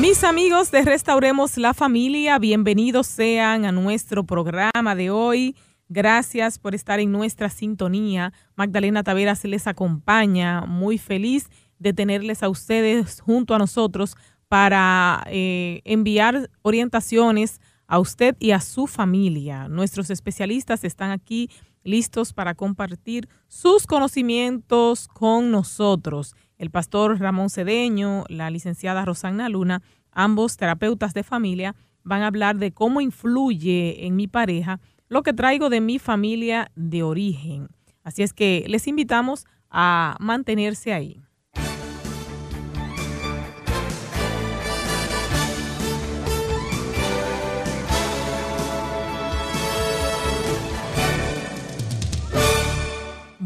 Mis amigos de Restauremos la Familia, bienvenidos sean a nuestro programa de hoy. Gracias por estar en nuestra sintonía. Magdalena Taveras les acompaña, muy feliz de tenerles a ustedes junto a nosotros para eh, enviar orientaciones a usted y a su familia. Nuestros especialistas están aquí listos para compartir sus conocimientos con nosotros el pastor Ramón Cedeño, la licenciada Rosana Luna, ambos terapeutas de familia, van a hablar de cómo influye en mi pareja lo que traigo de mi familia de origen. Así es que les invitamos a mantenerse ahí.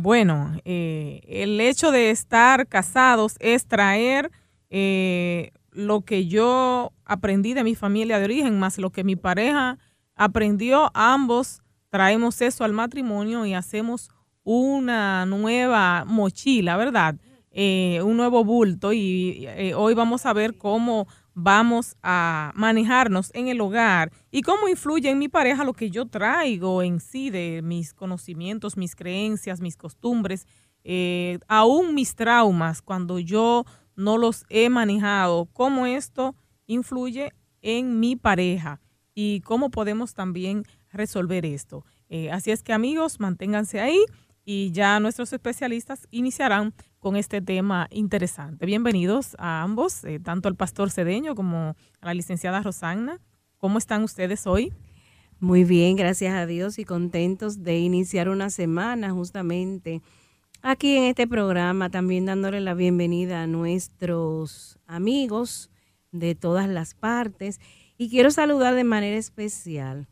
Bueno, eh, el hecho de estar casados es traer eh, lo que yo aprendí de mi familia de origen, más lo que mi pareja aprendió. Ambos traemos eso al matrimonio y hacemos una nueva mochila, ¿verdad? Eh, un nuevo bulto y hoy vamos a ver cómo vamos a manejarnos en el hogar y cómo influye en mi pareja lo que yo traigo en sí de mis conocimientos, mis creencias, mis costumbres, eh, aún mis traumas cuando yo no los he manejado, cómo esto influye en mi pareja y cómo podemos también resolver esto. Eh, así es que amigos, manténganse ahí y ya nuestros especialistas iniciarán con este tema interesante. Bienvenidos a ambos, eh, tanto al pastor Cedeño como a la licenciada Rosanna. ¿Cómo están ustedes hoy? Muy bien, gracias a Dios y contentos de iniciar una semana justamente aquí en este programa, también dándole la bienvenida a nuestros amigos de todas las partes. Y quiero saludar de manera especial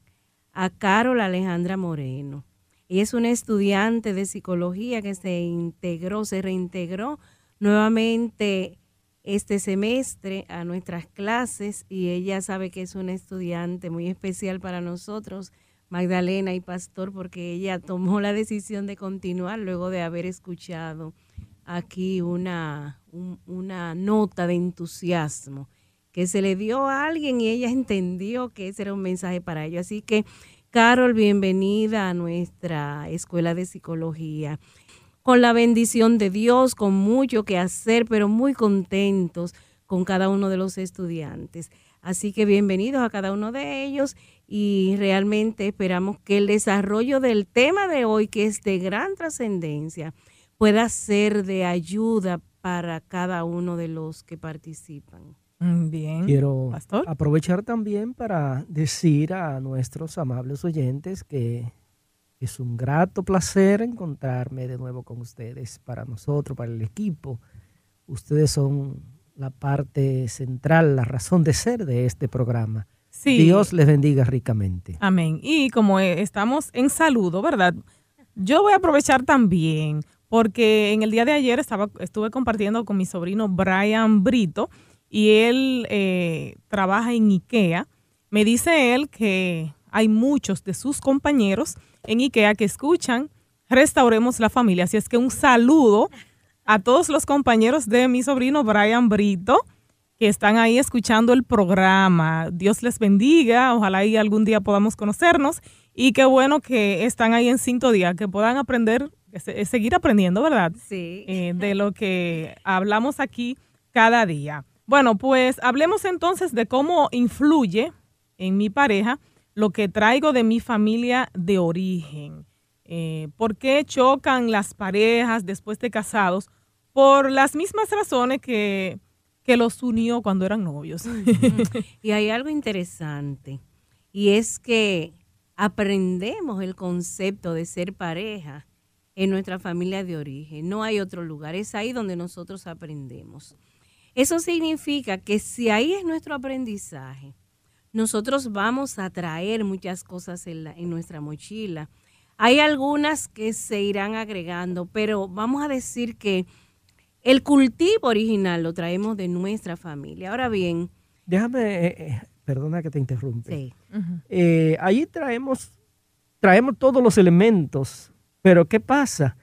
a Carol Alejandra Moreno y es una estudiante de psicología que se integró, se reintegró nuevamente este semestre a nuestras clases y ella sabe que es una estudiante muy especial para nosotros, Magdalena y Pastor, porque ella tomó la decisión de continuar luego de haber escuchado aquí una, una nota de entusiasmo que se le dio a alguien y ella entendió que ese era un mensaje para ella. Así que Carol, bienvenida a nuestra escuela de psicología. Con la bendición de Dios, con mucho que hacer, pero muy contentos con cada uno de los estudiantes. Así que bienvenidos a cada uno de ellos y realmente esperamos que el desarrollo del tema de hoy, que es de gran trascendencia, pueda ser de ayuda para cada uno de los que participan. Mm, bien. Quiero aprovechar también para decir a nuestros amables oyentes que es un grato placer encontrarme de nuevo con ustedes, para nosotros, para el equipo. Ustedes son la parte central, la razón de ser de este programa. Dios les bendiga ricamente. Amén. Y como eh, estamos en saludo, ¿verdad? Yo voy a aprovechar también, porque en el día de ayer estaba, estuve compartiendo con mi sobrino Brian Brito, y él eh, trabaja en IKEA. Me dice él que hay muchos de sus compañeros en IKEA que escuchan Restauremos la Familia. Así es que un saludo a todos los compañeros de mi sobrino Brian Brito que están ahí escuchando el programa. Dios les bendiga, ojalá y algún día podamos conocernos y qué bueno que están ahí en sintonía, que puedan aprender, seguir aprendiendo, ¿verdad? Sí. Eh, de lo que hablamos aquí cada día. Bueno, pues hablemos entonces de cómo influye en mi pareja lo que traigo de mi familia de origen. Eh, ¿Por qué chocan las parejas después de casados? Por las mismas razones que, que los unió cuando eran novios. y hay algo interesante, y es que aprendemos el concepto de ser pareja en nuestra familia de origen. No hay otro lugar, es ahí donde nosotros aprendemos. Eso significa que si ahí es nuestro aprendizaje, nosotros vamos a traer muchas cosas en, en, nuestra mochila. Hay algunas que se irán agregando, pero vamos a decir que el cultivo original lo traemos de nuestra familia. Ahora bien. Déjame, eh, eh, perdona que te interrumpe. Sí. Eh, ahí traemos, traemos todos los elementos, pero ¿qué pasa?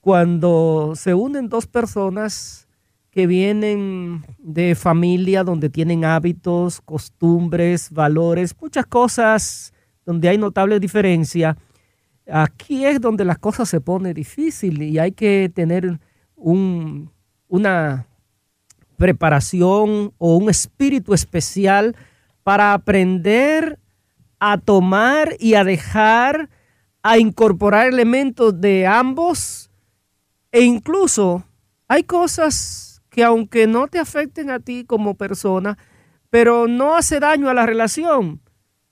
Cuando se unen dos personas que vienen de familia donde tienen hábitos, costumbres, valores, muchas cosas donde hay notable diferencia. Aquí es donde las cosas se pone difícil y hay que tener un, una preparación o un espíritu especial para aprender a tomar y a dejar, a incorporar elementos de ambos. E incluso hay cosas que aunque no te afecten a ti como persona, pero no hace daño a la relación,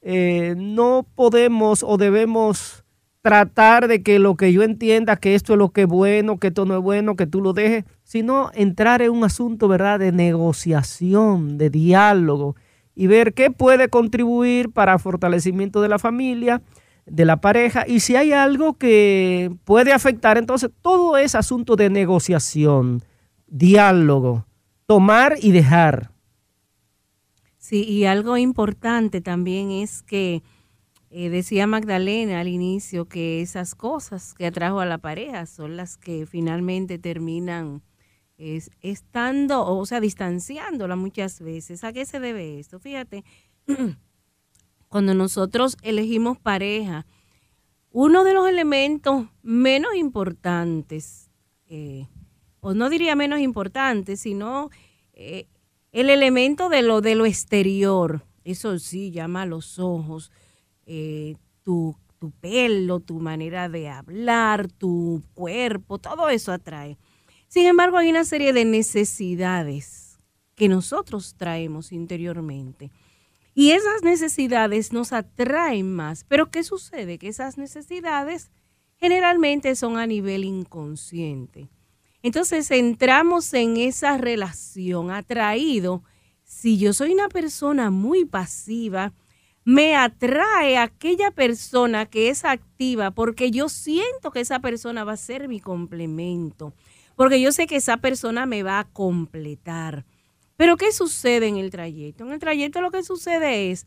eh, no podemos o debemos tratar de que lo que yo entienda que esto es lo que es bueno, que esto no es bueno, que tú lo dejes, sino entrar en un asunto, ¿verdad?, de negociación, de diálogo y ver qué puede contribuir para fortalecimiento de la familia, de la pareja y si hay algo que puede afectar, entonces todo es asunto de negociación, diálogo, tomar y dejar. Sí, y algo importante también es que eh, decía Magdalena al inicio que esas cosas que atrajo a la pareja son las que finalmente terminan estando, o sea, distanciándola muchas veces. ¿A qué se debe esto? Fíjate, cuando nosotros elegimos pareja, uno de los elementos menos importantes, eh, o no diría menos importantes, sino eh, el elemento de lo, de lo exterior, eso sí, llama a los ojos, eh, tu, tu pelo, tu manera de hablar, tu cuerpo, todo eso atrae. Sin embargo, hay una serie de necesidades que nosotros traemos interiormente. Y esas necesidades nos atraen más. Pero ¿qué sucede? Que esas necesidades generalmente son a nivel inconsciente. Entonces entramos en esa relación atraído. Si yo soy una persona muy pasiva, me atrae aquella persona que es activa porque yo siento que esa persona va a ser mi complemento, porque yo sé que esa persona me va a completar. Pero ¿qué sucede en el trayecto? En el trayecto lo que sucede es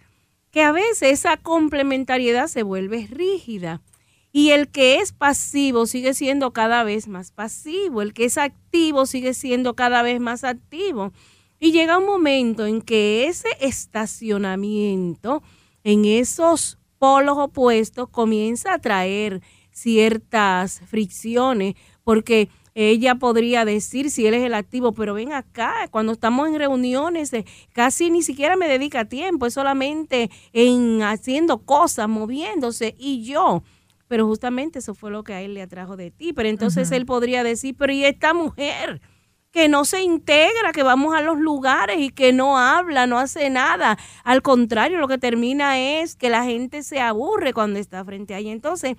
que a veces esa complementariedad se vuelve rígida y el que es pasivo sigue siendo cada vez más pasivo, el que es activo sigue siendo cada vez más activo. Y llega un momento en que ese estacionamiento en esos polos opuestos comienza a traer ciertas fricciones, porque ella podría decir si él es el activo, pero ven acá, cuando estamos en reuniones, casi ni siquiera me dedica tiempo, es solamente en haciendo cosas, moviéndose, y yo. Pero justamente eso fue lo que a él le atrajo de ti. Pero entonces él podría decir, pero ¿y esta mujer? Que no se integra, que vamos a los lugares y que no habla, no hace nada. Al contrario, lo que termina es que la gente se aburre cuando está frente a ella. Entonces,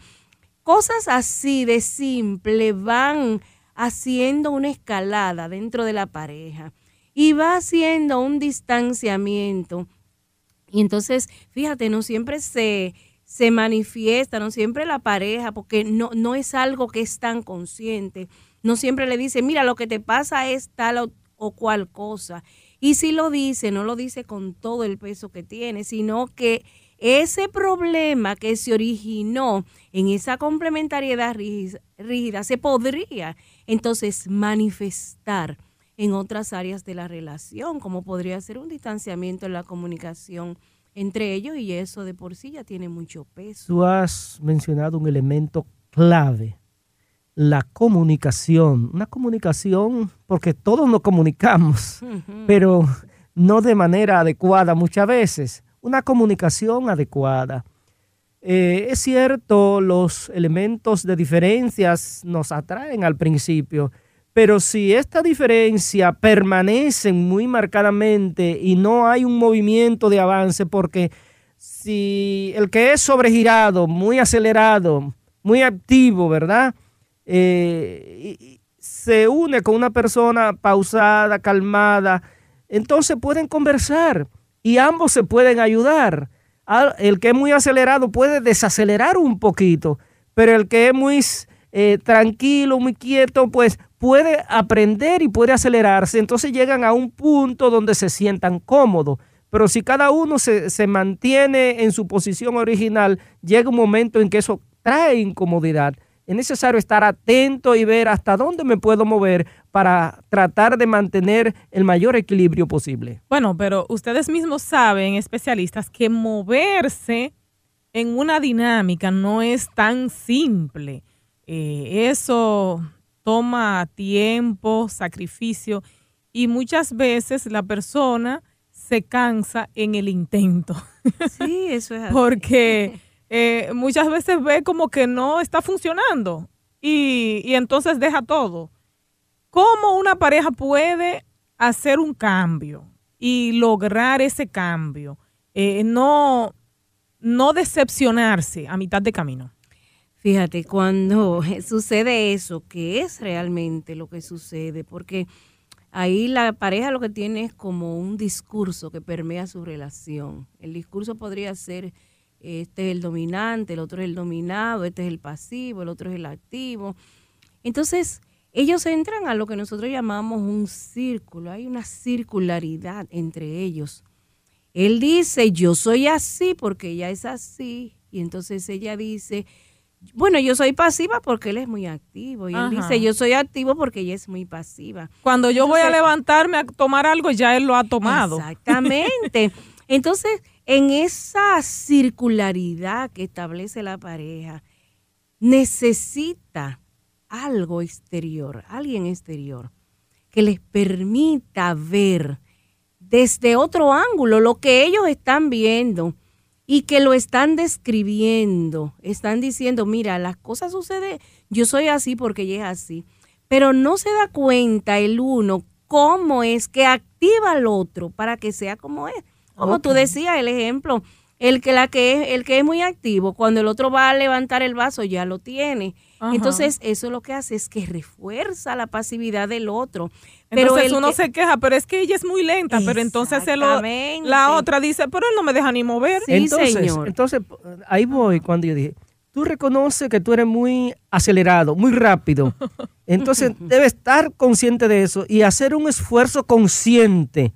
cosas así de simple van haciendo una escalada dentro de la pareja y va haciendo un distanciamiento. Y entonces, fíjate, no siempre se, se manifiesta, no siempre la pareja, porque no, no es algo que es tan consciente no siempre le dice, mira, lo que te pasa es tal o, cual cosa. Y si lo dice, no lo dice con todo el peso que tiene, sino que ese problema que se originó en esa complementariedad rígida, se podría entonces manifestar en otras áreas de la relación, como podría ser un distanciamiento en la comunicación entre ellos y eso de por sí ya tiene mucho peso. Tú has mencionado un elemento clave la comunicación. Una comunicación, porque todos nos comunicamos, pero no de manera adecuada muchas veces. Una comunicación adecuada. Eh, es cierto, los elementos de diferencias nos atraen al principio, pero si esta diferencia permanece muy marcadamente y no hay un movimiento de avance, porque si el que es sobregirado, muy acelerado, muy activo, ¿verdad? Eh, se une con una persona pausada, calmada, entonces pueden conversar y ambos se pueden ayudar. El que es muy acelerado puede desacelerar un poquito, pero el que es muy eh, tranquilo, muy quieto, pues puede aprender y puede acelerarse. Entonces llegan a un punto donde se sientan cómodos. Pero si cada uno se, se mantiene en su posición original, llega un momento en que eso trae incomodidad es necesario estar atento y ver hasta dónde me puedo mover para tratar de mantener el mayor equilibrio posible. Bueno, pero ustedes mismos saben, especialistas, que moverse en una dinámica no es tan simple. Eh, eso toma tiempo, sacrificio y muchas veces la persona se cansa en el intento. Sí, eso es así. Porque eh, muchas veces ve como que no está funcionando y, entonces deja todo. ¿Cómo una pareja puede hacer un cambio y lograr ese cambio? Eh, no, no decepcionarse a mitad de camino. Fíjate, cuando sucede eso, que es realmente lo que sucede, porque ahí la pareja lo que tiene es como un discurso que permea su relación. El discurso podría ser este es el dominante, el otro es el dominado, este es el pasivo, el otro es el activo. Entonces, ellos entran a lo que nosotros llamamos un círculo, hay una circularidad entre ellos. Él dice, yo soy así porque ella es así, y entonces ella dice, bueno, yo soy pasiva porque él es muy activo, y él dice, yo soy activo porque ella es muy pasiva. Cuando yo voy a levantarme a tomar algo, ya él lo ha tomado. Exactamente. Entonces, en esa circularidad que establece la pareja, necesita algo exterior, alguien exterior, que les permita ver desde otro ángulo lo que ellos están viendo y que lo están describiendo. Están diciendo, mira, las cosas suceden, yo soy así porque ella es así. Pero no se da cuenta el uno cómo es que activa al otro para que sea como es. Como tú decías, el ejemplo, el que, la que es, el que es muy activo, cuando el otro va a levantar el vaso, ya lo tiene. Entonces, eso lo que hace es que refuerza la pasividad del otro. Pero entonces uno se queja, pero es que ella es muy lenta, pero entonces la otra dice, pero él no me deja ni mover. Sí, entonces, señor. entonces, ahí voy cuando yo dije, tú reconoces que tú eres muy acelerado, muy rápido. Entonces, debes estar consciente de eso y hacer un esfuerzo consciente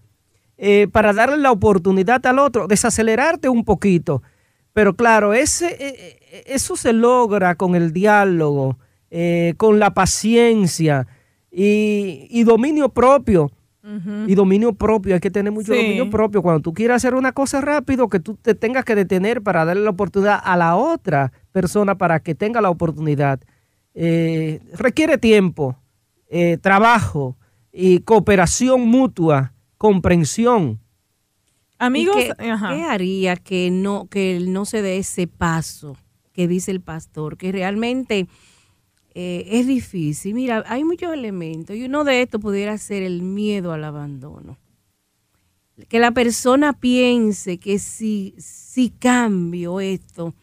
eh, para darle la oportunidad al otro, desacelerarte un poquito. Pero claro, ese, eh, eh, eso se logra con el diálogo, con la paciencia y, dominio propio. Y dominio propio, hay que tener mucho dominio propio. Cuando tú quieras hacer una cosa rápido, que tú te tengas que detener para darle la oportunidad a la otra persona para que tenga la oportunidad. requiere tiempo, trabajo y cooperación mutua comprensión. Amigos, qué, haría que no, que no se dé ese paso que dice el pastor? Que realmente eh, es difícil. Mira, hay muchos elementos y uno de estos pudiera ser el miedo al abandono. Que la persona piense que si, si cambio esto,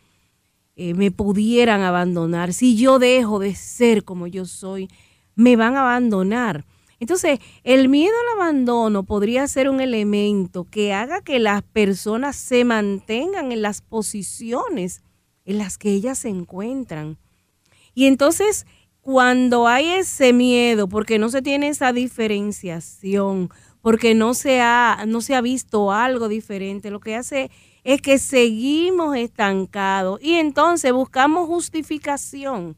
eh, me pudieran abandonar. Si yo dejo de ser como yo soy, me van a abandonar. Entonces, el miedo al abandono podría ser un elemento que haga que las personas se mantengan en las posiciones en las que ellas se encuentran. Y entonces, cuando hay ese miedo, porque no se tiene esa diferenciación, porque no se ha, no se ha visto algo diferente, lo que hace es que seguimos estancados y entonces buscamos justificación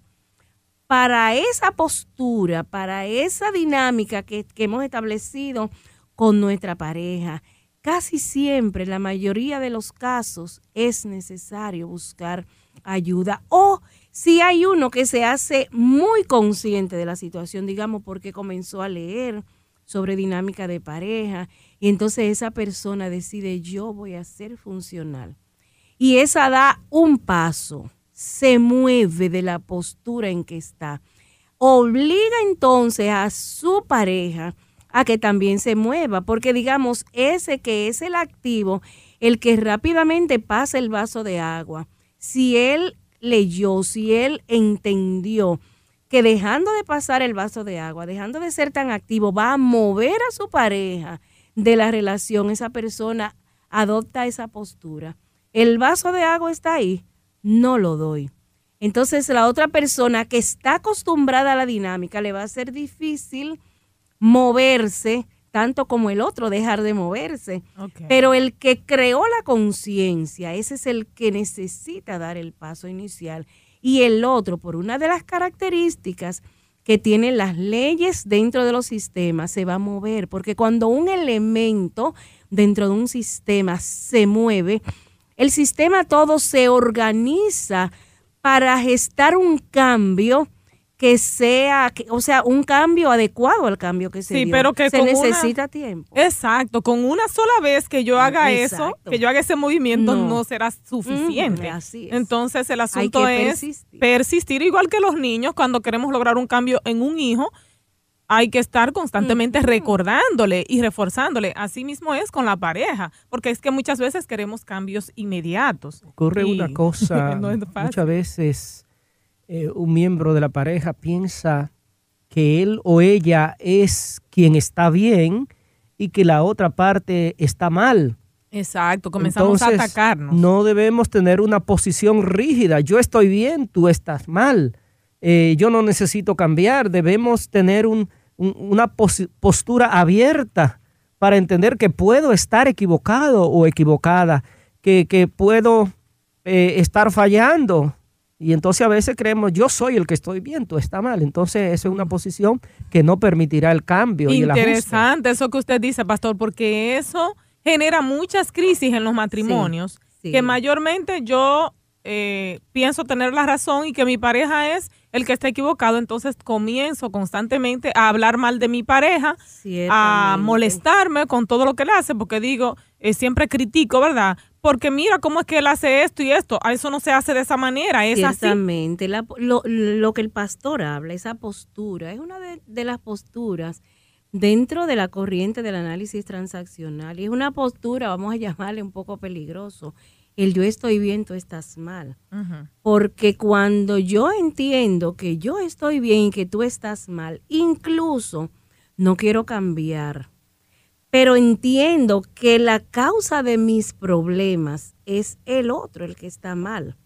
para esa postura, para esa dinámica que, hemos establecido con nuestra pareja, casi siempre, la mayoría de los casos, es necesario buscar ayuda. O si hay uno que se hace muy consciente de la situación, digamos, porque comenzó a leer sobre dinámica de pareja, y entonces esa persona decide yo voy a ser funcional. Y esa da un paso se mueve de la postura en que está. Obliga entonces a su pareja a que también se mueva, porque digamos, ese que es el activo, el que rápidamente pasa el vaso de agua, si él leyó, si él entendió que dejando de pasar el vaso de agua, dejando de ser tan activo, va a mover a su pareja de la relación, esa persona adopta esa postura. El vaso de agua está ahí, no lo doy. Entonces la otra persona que está acostumbrada a la dinámica le va a ser difícil moverse tanto como el otro, dejar de moverse. Pero el que creó la conciencia, ese es el que necesita dar el paso inicial y el otro, por una de las características que tienen las leyes dentro de los sistemas, se va a mover, porque cuando un elemento dentro de un sistema se mueve, el sistema todo se organiza para gestar un cambio que sea, o sea, un cambio adecuado al cambio que se sí, pero que se necesita tiempo. Exacto, con una sola vez que yo haga eso, que yo haga ese movimiento, no, será suficiente. así Entonces el asunto es persistir. igual que los niños cuando queremos lograr un cambio en un hijo. Hay que estar constantemente recordándole y reforzándole. Así mismo es con la pareja, porque es que muchas veces queremos cambios inmediatos. Ocurre una cosa, muchas veces eh, un miembro de la pareja piensa que él o ella es quien está bien y que la otra parte está mal. Exacto, comenzamos a atacarnos. No debemos tener una posición rígida. Yo estoy bien, tú estás mal. Eh, yo no necesito cambiar. Debemos tener una postura abierta para entender que puedo estar equivocado o equivocada, que, puedo eh, estar fallando, y entonces a veces creemos, yo soy el que estoy bien, tú estás mal. Entonces esa es una posición que no permitirá el cambio. Interesante eso que usted dice, pastor, porque eso genera muchas crisis en los matrimonios, que mayormente yo eh, pienso tener la razón y que mi pareja es el que está equivocado, entonces comienzo constantemente a hablar mal de mi pareja, a molestarme con todo lo que él hace, porque digo, eh, siempre critico, ¿verdad? Porque mira cómo es que él hace esto y esto, a eso no se hace de esa manera, es Ciertamente, lo, lo, que el pastor habla, esa postura, es una de, de las posturas dentro de la corriente del análisis transaccional y es una postura, vamos a llamarle un poco peligroso, el yo estoy bien, tú estás mal. Porque cuando yo entiendo que yo estoy bien y que tú estás mal, incluso no quiero cambiar, pero entiendo que la causa de mis problemas es el otro, el que está mal,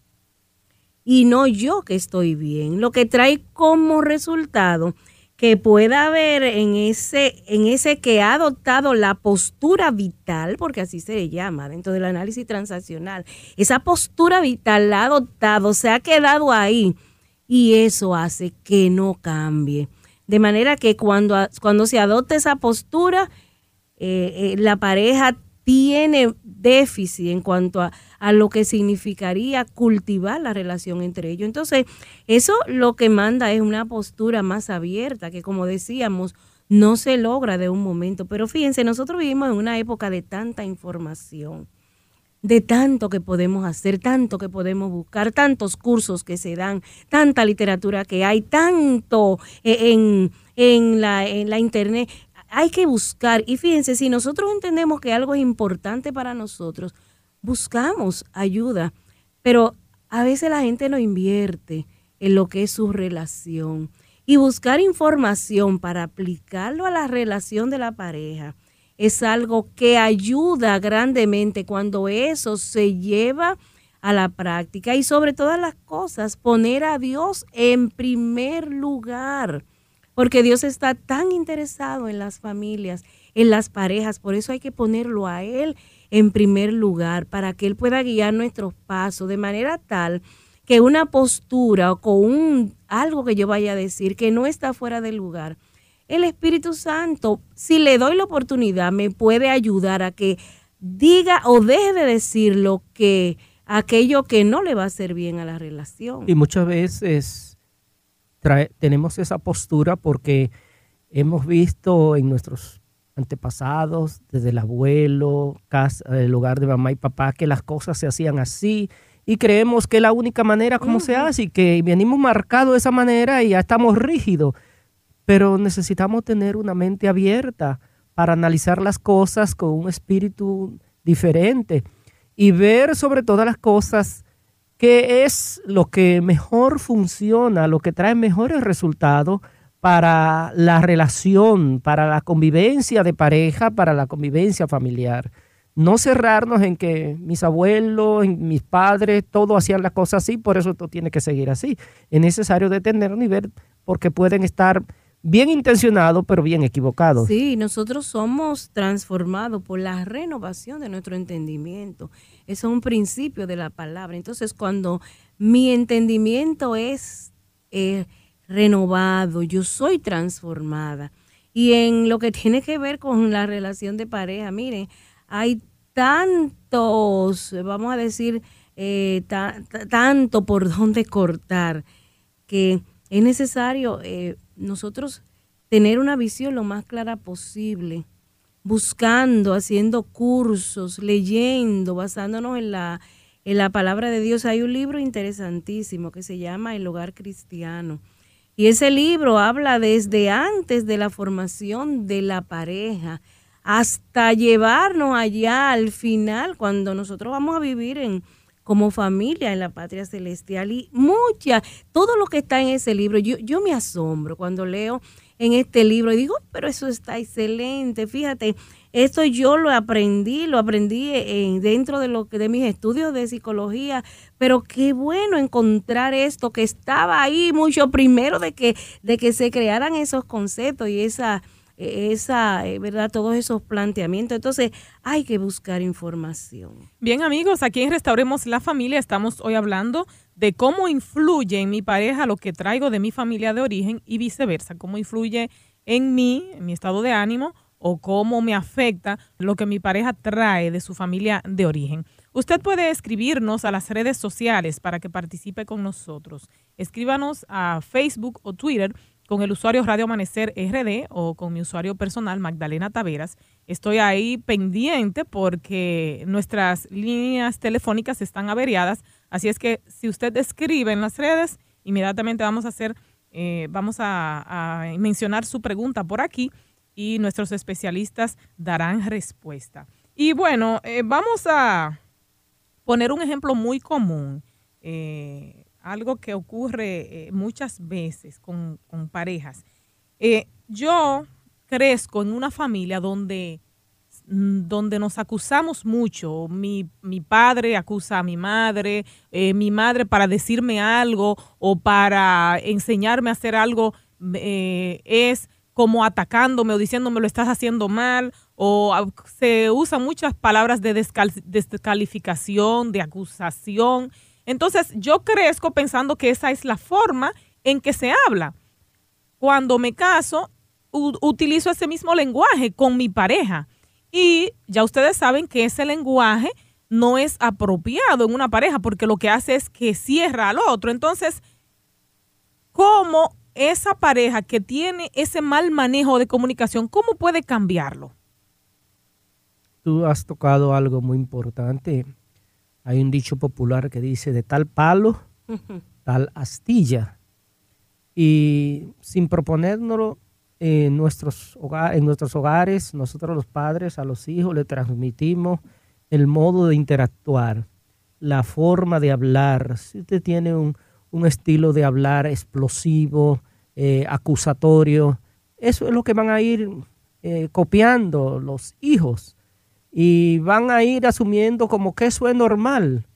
y no yo que estoy bien, lo que trae como resultado que pueda haber en ese, en ese que ha adoptado la postura vital, porque así se le llama dentro del análisis transaccional, esa postura vital la ha adoptado, se ha quedado ahí y eso hace que no cambie. De manera que cuando, cuando se adopta esa postura, eh, eh, la pareja tiene déficit en cuanto a, a, lo que significaría cultivar la relación entre ellos. Entonces, eso lo que manda es una postura más abierta, que como decíamos, no se logra de un momento. Pero fíjense, nosotros vivimos en una época de tanta información, de tanto que podemos hacer, tanto que podemos buscar, tantos cursos que se dan, tanta literatura que hay, tanto eh, en, en, la, en la internet hay que buscar. Y fíjense, si nosotros entendemos que algo es importante para nosotros, buscamos ayuda. Pero a veces la gente no invierte en lo que es su relación. Y buscar información para aplicarlo a la relación de la pareja es algo que ayuda grandemente cuando eso se lleva a la práctica. Y sobre todas las cosas, poner a Dios en primer lugar porque Dios está tan interesado en las familias, en las parejas, por eso hay que ponerlo a Él en primer lugar, para que Él pueda guiar nuestros pasos de manera tal que una postura o con un, algo que yo vaya a decir que no está fuera del lugar, el Espíritu Santo, si le doy la oportunidad, me puede ayudar a que diga o deje de decir lo que aquello que no le va a hacer bien a la relación. Y muchas veces tenemos esa postura porque hemos visto en nuestros antepasados, desde el abuelo, casa, el hogar de mamá y papá, que las cosas se hacían así y creemos que es la única manera como se hace y que venimos marcados de esa manera y ya estamos rígidos. Pero necesitamos tener una mente abierta para analizar las cosas con un espíritu diferente y ver sobre todas las cosas qué es lo que mejor funciona, lo que trae mejores resultados para la relación, para la convivencia de pareja, para la convivencia familiar. No cerrarnos en que mis abuelos, mis padres, todos hacían las cosas así, por eso esto tiene que seguir así. Es necesario detenernos y ver porque pueden estar bien intencionados, pero bien equivocados. Sí, nosotros somos transformados por la renovación de nuestro entendimiento. Eso es un principio de la palabra. Entonces, cuando mi entendimiento es eh, renovado, yo soy transformada. Y en lo que tiene que ver con la relación de pareja, miren, hay tantos, vamos a decir, eh, tanto por donde cortar, que es necesario eh, nosotros tener una visión lo más clara posible, buscando, haciendo cursos, leyendo, basándonos en la, en la palabra de Dios. Hay un libro interesantísimo que se llama El hogar cristiano. Y ese libro habla desde antes de la formación de la pareja hasta llevarnos allá al final, cuando nosotros vamos a vivir en, como familia en la patria celestial. Y mucha, todo lo que está en ese libro, yo, yo me asombro cuando leo en este libro y digo, pero eso está excelente, fíjate, esto yo lo aprendí, lo aprendí en, dentro de, lo, de mis estudios de psicología, pero qué bueno encontrar esto que estaba ahí mucho primero de que, de que se crearan esos conceptos y esa esa, eh, ¿verdad? Todos esos planteamientos. Entonces, hay que buscar información. Bien, amigos, aquí en Restauremos la Familia estamos hoy hablando de cómo influye en mi pareja lo que traigo de mi familia de origen y viceversa, cómo influye en mí, en mi estado de ánimo o cómo me afecta lo que mi pareja trae de su familia de origen. Usted puede escribirnos a las redes sociales para que participe con nosotros. Escríbanos a Facebook o Twitter con el usuario Radio Amanecer RD o con mi usuario personal Magdalena Taveras. Estoy ahí pendiente porque nuestras líneas telefónicas están averiadas, así es que si usted escribe en las redes, inmediatamente vamos a hacer, eh, vamos a, mencionar su pregunta por aquí y nuestros especialistas darán respuesta. Y bueno, eh, vamos a poner un ejemplo muy común. Eh, algo que ocurre eh, muchas veces con, parejas. Eh, yo crezco en una familia donde, mm, donde nos acusamos mucho. Mi, padre acusa a mi madre, mi madre para decirme algo o para enseñarme a hacer algo es como atacándome o diciéndome lo estás haciendo mal o se usan muchas palabras de descalificación, de acusación entonces yo crezco pensando que esa es la forma en que se habla. Cuando me caso, utilizo ese mismo lenguaje con mi pareja. Y ya ustedes saben que ese lenguaje no es apropiado en una pareja porque lo que hace es que cierra al otro. Entonces, ¿cómo esa pareja que tiene ese mal manejo de comunicación, cómo puede cambiarlo? Tú has tocado algo muy importante hay un dicho popular que dice de tal palo, tal astilla. Y sin proponérnoslo en nuestros, en nuestros hogares, nosotros los padres a los hijos le transmitimos el modo de interactuar, la forma de hablar. Si usted tiene un, estilo de hablar explosivo, eh, acusatorio, eso es lo que van a ir eh, copiando los hijos y van a ir asumiendo como que eso es normal.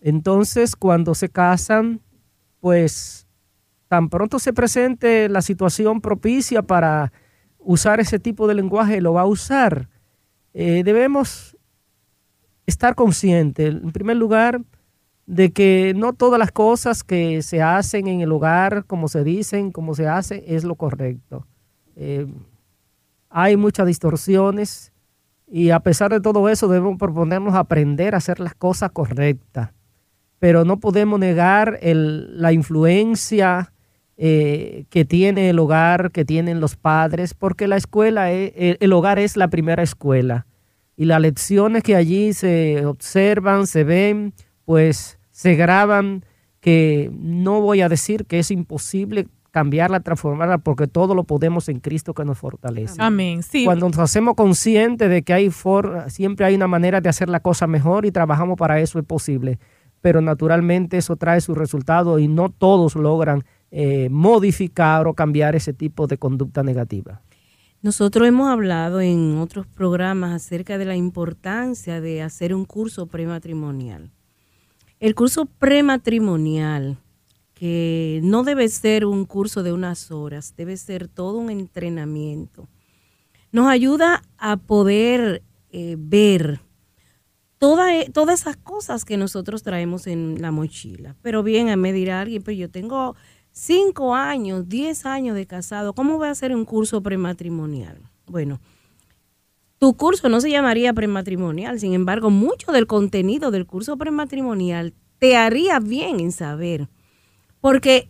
Entonces, cuando se casan, pues tan pronto se presente la situación propicia para usar ese tipo de lenguaje, lo va a usar. Eh, debemos estar conscientes, en primer lugar, de que no todas las cosas que se hacen en el hogar, como se dicen, como se hace, es lo correcto. Eh, hay muchas distorsiones y a pesar de todo eso, debemos proponernos aprender a hacer las cosas correctas. Pero no podemos negar la influencia eh, que tiene el hogar, que tienen los padres, porque la escuela, el hogar es la primera escuela. Y las lecciones que allí se observan, se ven, pues se graban, que no voy a decir que es imposible cambiarla, transformarla, porque todo lo podemos en Cristo que nos fortalece. Amén. Sí. Cuando nos hacemos conscientes de que hay for siempre hay una manera de hacer la cosa mejor y trabajamos para eso es posible. Pero naturalmente eso trae su resultado y no todos logran eh, modificar o cambiar ese tipo de conducta negativa. Nosotros hemos hablado en otros programas acerca de la importancia de hacer un curso prematrimonial. El curso prematrimonial que no debe ser un curso de unas horas, debe ser todo un entrenamiento. Nos ayuda a poder eh, ver toda, todas esas cosas que nosotros traemos en la mochila. Pero bien, me dirá alguien, pero yo tengo cinco años, diez años de casado, ¿cómo voy a hacer un curso prematrimonial? Bueno, tu curso no se llamaría prematrimonial, sin embargo, mucho del contenido del curso prematrimonial te haría bien en saber, porque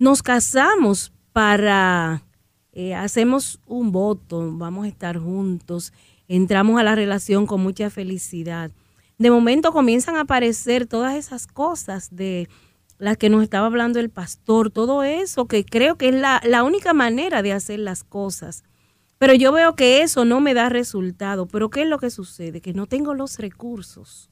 nos casamos para, eh, hacemos un voto, vamos a estar juntos, entramos a la relación con mucha felicidad. De momento comienzan a aparecer todas esas cosas de las que nos estaba hablando el pastor, todo eso que creo que es la, la única manera de hacer las cosas. Pero yo veo que eso no me da resultado. Pero ¿qué es lo que sucede? Que no tengo los recursos.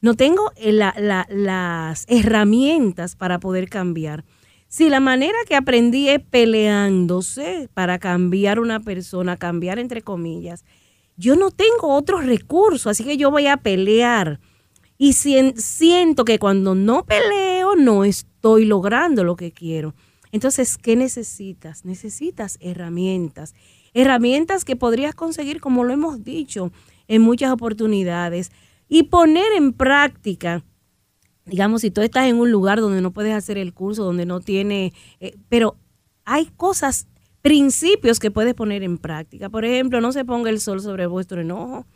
No tengo eh, las herramientas para poder cambiar. Si la manera que aprendí es peleándose para cambiar una persona, cambiar entre comillas, yo no tengo otros recursos, así que yo voy a pelear y siento que cuando no peleo no estoy logrando lo que quiero. Entonces, ¿qué necesitas? Necesitas herramientas. Herramientas que podrías conseguir, como lo hemos dicho, en muchas oportunidades. Y poner en práctica, digamos, si tú estás en un lugar donde no puedes hacer el curso, donde no tiene, eh, pero hay cosas, principios que puedes poner en práctica. Por ejemplo, no se ponga el sol sobre vuestro enojo.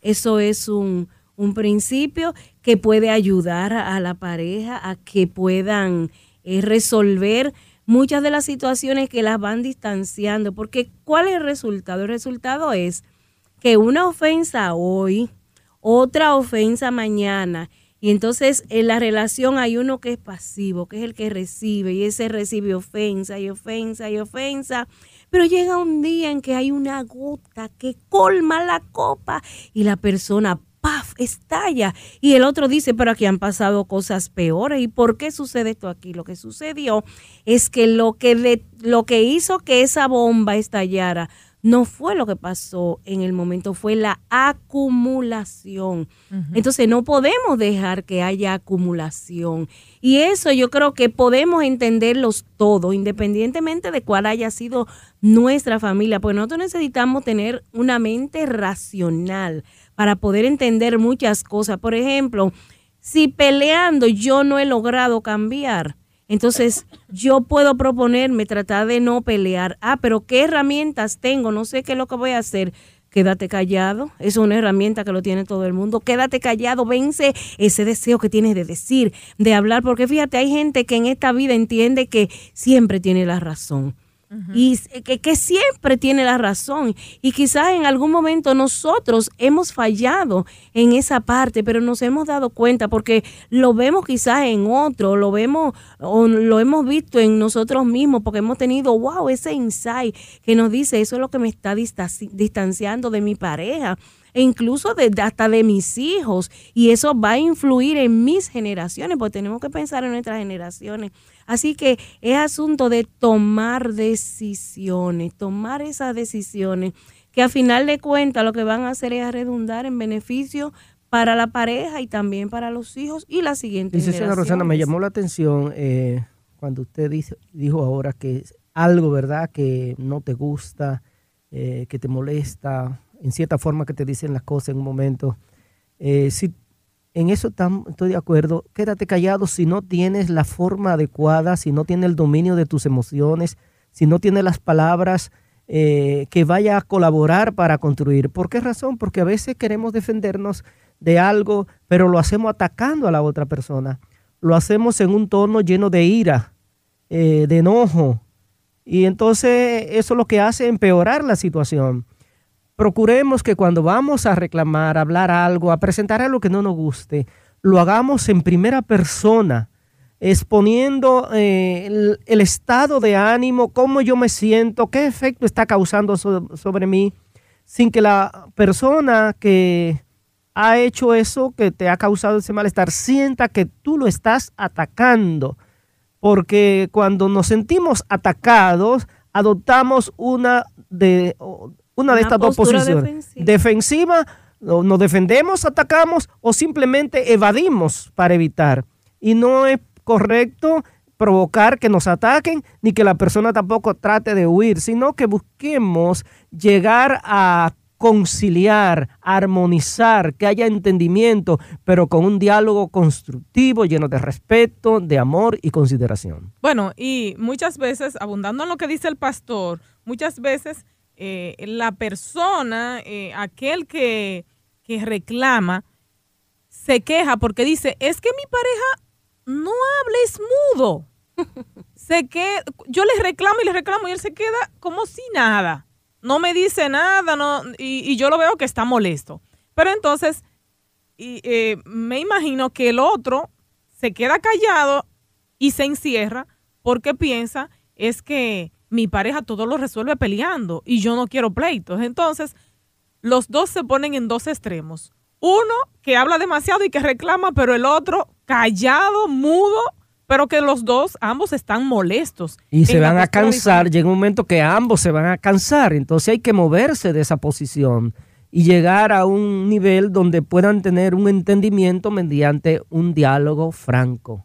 Eso es un, un principio que puede ayudar a, la pareja a que puedan eh, resolver muchas de las situaciones que las van distanciando. Porque ¿cuál es el resultado? El resultado es que una ofensa hoy, otra ofensa mañana, y entonces en la relación hay uno que es pasivo, que es el que recibe, y ese recibe ofensa y ofensa y ofensa. Pero llega un día en que hay una gota que colma la copa y la persona estalla. Y el otro dice, pero aquí han pasado cosas peores. ¿Y por qué sucede esto aquí? Lo que sucedió es que lo que, lo que hizo que esa bomba estallara no fue lo que pasó en el momento, fue la acumulación. Entonces no podemos dejar que haya acumulación. Y eso yo creo que podemos entenderlos todos, independientemente de cuál haya sido nuestra familia, porque nosotros necesitamos tener una mente racional para poder entender muchas cosas. Por ejemplo, si peleando yo no he logrado cambiar, entonces yo puedo proponerme tratar de no pelear. Ah, pero ¿qué herramientas tengo? No sé qué es lo que voy a hacer. Quédate callado, es una herramienta que lo tiene todo el mundo. Quédate callado, vence ese deseo que tienes de decir, de hablar, porque fíjate, hay gente que en esta vida entiende que siempre tiene la razón y que, siempre tiene la razón. Y quizás en algún momento nosotros hemos fallado en esa parte, pero nos hemos dado cuenta porque lo vemos quizás en otro, lo vemos o lo hemos visto en nosotros mismos porque hemos tenido, wow, ese insight que nos dice, eso es lo que me está distanciando de mi pareja e incluso de, hasta de mis hijos. Y eso va a influir en mis generaciones, porque tenemos que pensar en nuestras generaciones. Así que es asunto de tomar decisiones, tomar esas decisiones que a final de cuentas lo que van a hacer es redundar en beneficio para la pareja y también para los hijos y la siguiente Dice señora Rosana, me llamó la atención eh, cuando usted dijo ahora que algo, ¿verdad?, que no te gusta, eh, que te molesta, en cierta forma que te dicen las cosas en un momento. Eh, si en eso estoy de acuerdo. Quédate callado si no tienes la forma adecuada, si no tienes el dominio de tus emociones, si no tienes las palabras eh, que vaya a colaborar para construir. ¿Por qué razón? Porque a veces queremos defendernos de algo, pero lo hacemos atacando a la otra persona. Lo hacemos en un tono lleno de ira, eh, de enojo. Y entonces eso lo que hace empeorar la situación procuremos que cuando vamos a reclamar, a hablar algo, a presentar algo que no nos guste, lo hagamos en primera persona, exponiendo eh, el, estado de ánimo, cómo yo me siento, qué efecto está causando sobre mí, sin que la persona que ha hecho eso, que te ha causado ese malestar, sienta que tú lo estás atacando. Porque cuando nos sentimos atacados, adoptamos una de, una de estas dos posiciones. Defensiva. nos defendemos, atacamos o simplemente evadimos para evitar. Y no es correcto provocar que nos ataquen, ni que la persona tampoco trate de huir, sino que busquemos llegar a conciliar, armonizar, que haya entendimiento, pero con un diálogo constructivo, lleno de respeto, de amor y consideración. Bueno, y muchas veces, abundando en lo que dice el pastor, muchas veces eh, la persona, eh, aquel que, que reclama, se queja porque dice, es que mi pareja no habla, es mudo. sé que yo le reclamo y le reclamo y él se queda como si nada no me dice nada, no, y, yo lo veo que está molesto. Pero entonces, y, eh, me imagino que el otro se queda callado y se encierra porque piensa es que mi pareja todo lo resuelve peleando y yo no quiero pleitos. Entonces, los dos se ponen en dos extremos. Uno que habla demasiado y que reclama, pero el otro callado, mudo pero que los dos, ambos están molestos. Y se van a cansar, llega un momento que ambos se van a cansar, entonces hay que moverse de esa posición y llegar a un nivel donde puedan tener un entendimiento mediante un diálogo franco.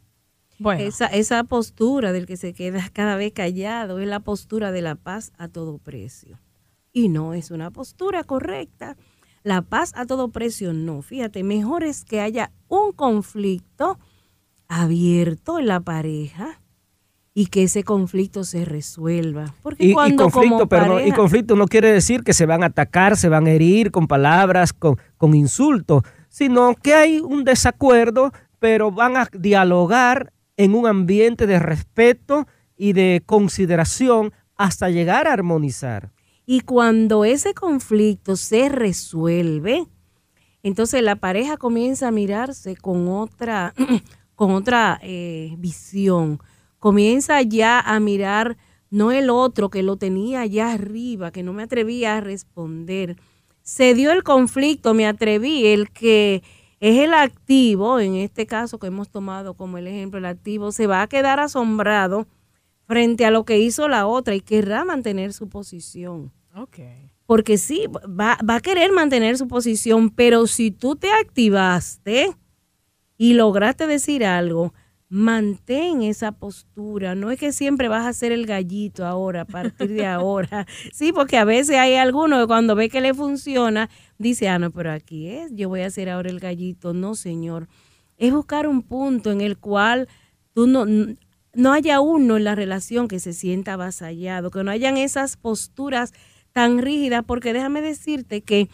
Bueno. Esa, esa postura del que se queda cada vez callado es la postura de la paz a todo precio. Y no es una postura correcta. La paz a todo precio no. Fíjate, mejor es que haya un conflicto abierto en la pareja y que ese conflicto se resuelva. Porque y, cuando conflicto, pero y conflicto no quiere decir que se van a atacar, se van a herir con palabras, con, con insultos, sino que hay un desacuerdo, pero van a dialogar en un ambiente de respeto y de consideración hasta llegar a armonizar. Y cuando ese conflicto se resuelve, entonces la pareja comienza a mirarse con otra con otra eh, visión. Comienza ya a mirar no el otro que lo tenía allá arriba, que no me atrevía a responder. Se dio el conflicto, me atreví, el que es el activo, en este caso que hemos tomado como el ejemplo, el activo se va a quedar asombrado frente a lo que hizo la otra y querrá mantener su posición. Okay. Porque sí, va, va a querer mantener su posición, pero si tú te activaste, y lograste decir algo, mantén esa postura. No es que siempre vas a ser el gallito ahora, a partir de ahora. Sí, porque a veces hay alguno que cuando ve que le funciona, dice, ah, no, pero aquí es, yo voy a ser ahora el gallito. No, señor. Es buscar un punto en el cual tú no, no haya uno en la relación que se sienta avasallado, que no hayan esas posturas tan rígidas, porque déjame decirte que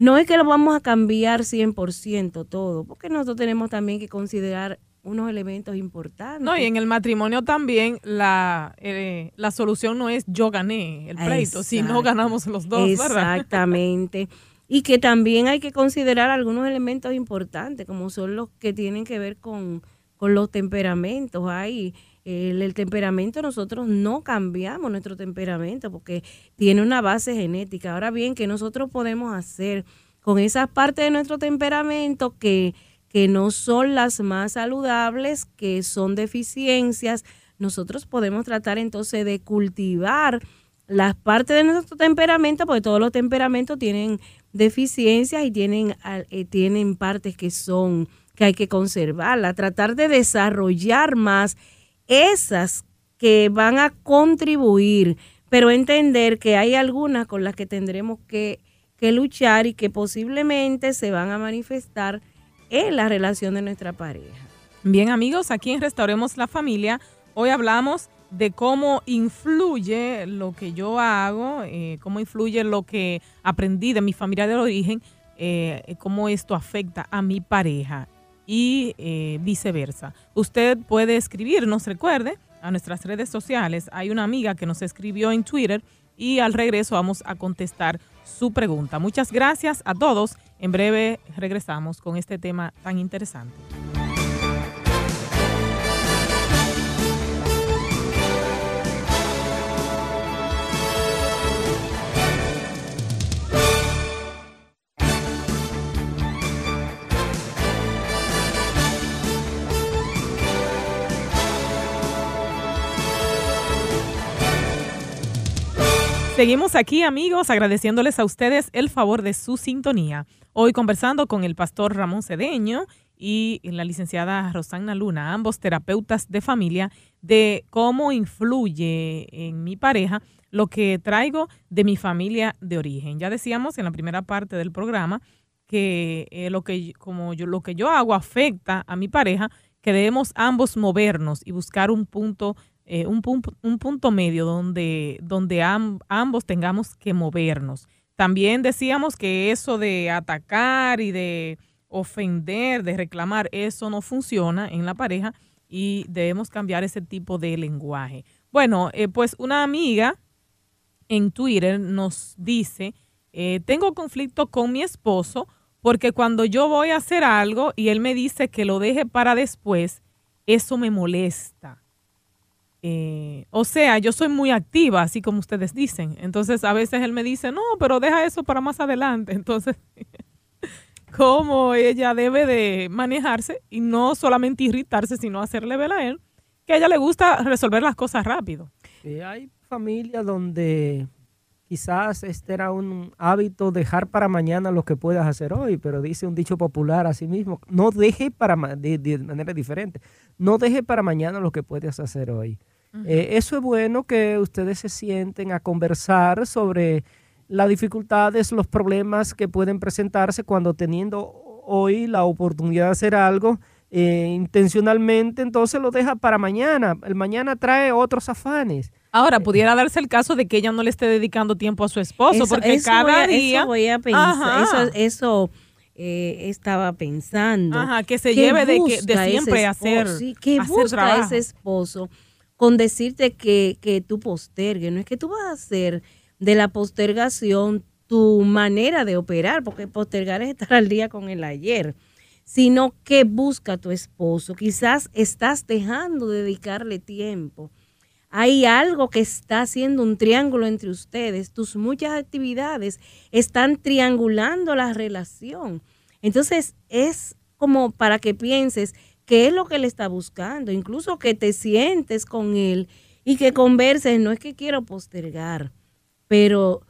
no es que lo vamos a cambiar 100% todo, porque nosotros tenemos también que considerar unos elementos importantes. No, y en el matrimonio también la, eh, la solución no es yo gané el pleito, sino ganamos los dos, Exactamente. Y que también hay que considerar algunos elementos importantes, como son los que tienen que ver con, con los temperamentos. Hay el, temperamento, nosotros no cambiamos nuestro temperamento porque tiene una base genética. Ahora bien, ¿qué nosotros podemos hacer con esas partes de nuestro temperamento que, que no son las más saludables, que son deficiencias? Nosotros podemos tratar entonces de cultivar las partes de nuestro temperamento, porque todos los temperamentos tienen deficiencias y tienen, eh, tienen partes que son que hay que conservarla, tratar de desarrollar más esas que van a contribuir, pero entender que hay algunas con las que tendremos que, luchar y que posiblemente se van a manifestar en la relación de nuestra pareja. Bien amigos, aquí en Restauremos la Familia, hoy hablamos de cómo influye lo que yo hago, eh, cómo influye lo que aprendí de mi familia de origen, eh, cómo esto afecta a mi pareja y eh, viceversa. Usted puede escribirnos, recuerde, a nuestras redes sociales. Hay una amiga que nos escribió en Twitter y al regreso vamos a contestar su pregunta. Muchas gracias a todos. En breve regresamos con este tema tan interesante. Seguimos aquí amigos agradeciéndoles a ustedes el favor de su sintonía. Hoy conversando con el pastor Ramón Cedeño y la licenciada Rosana Luna, ambos terapeutas de familia, de cómo influye en mi pareja lo que traigo de mi familia de origen. Ya decíamos en la primera parte del programa que eh, lo que como yo lo que yo hago afecta a mi pareja, que debemos ambos movernos y buscar un punto eh, un, un, punto medio donde, donde ambos tengamos que movernos. También decíamos que eso de atacar y de ofender, de reclamar, eso no funciona en la pareja y debemos cambiar ese tipo de lenguaje. Bueno, eh, pues una amiga en Twitter nos dice, eh, tengo conflicto con mi esposo porque cuando yo voy a hacer algo y él me dice que lo deje para después, eso me molesta. Eh, o sea, yo soy muy activa, así como ustedes dicen. Entonces, a veces él me dice, no, pero deja eso para más adelante. Entonces, cómo ella debe de manejarse y no solamente irritarse, sino hacerle ver a él que a ella le gusta resolver las cosas rápido. hay familias donde quizás este era un hábito dejar para mañana lo que puedas hacer hoy, pero dice un dicho popular así mismo, no deje para de, de manera diferente, no deje para mañana lo que puedas hacer hoy. Eh, eso es bueno que ustedes se sienten a conversar sobre las dificultades, los problemas que pueden presentarse cuando teniendo hoy la oportunidad de hacer algo eh, intencionalmente, entonces lo deja para mañana. El mañana trae otros afanes. Ahora, pudiera darse el caso de que ella no le esté dedicando tiempo a su esposo, porque cada día... Eso voy a pensar, eso, eh, estaba pensando. Ajá, que se lleve de, que, de siempre hacer, sí, que busca ese esposo con decirte que, que tú postergues. No es que tú vas a hacer de la postergación tu manera de operar, porque postergar es estar al día con el ayer, sino que busca tu esposo. Quizás estás dejando de dedicarle tiempo. Hay algo que está haciendo un triángulo entre ustedes. Tus muchas actividades están triangulando la relación. Entonces es como para que pienses, qué es lo que él está buscando, incluso que te sientes con él y que converses, no es que quiero postergar, pero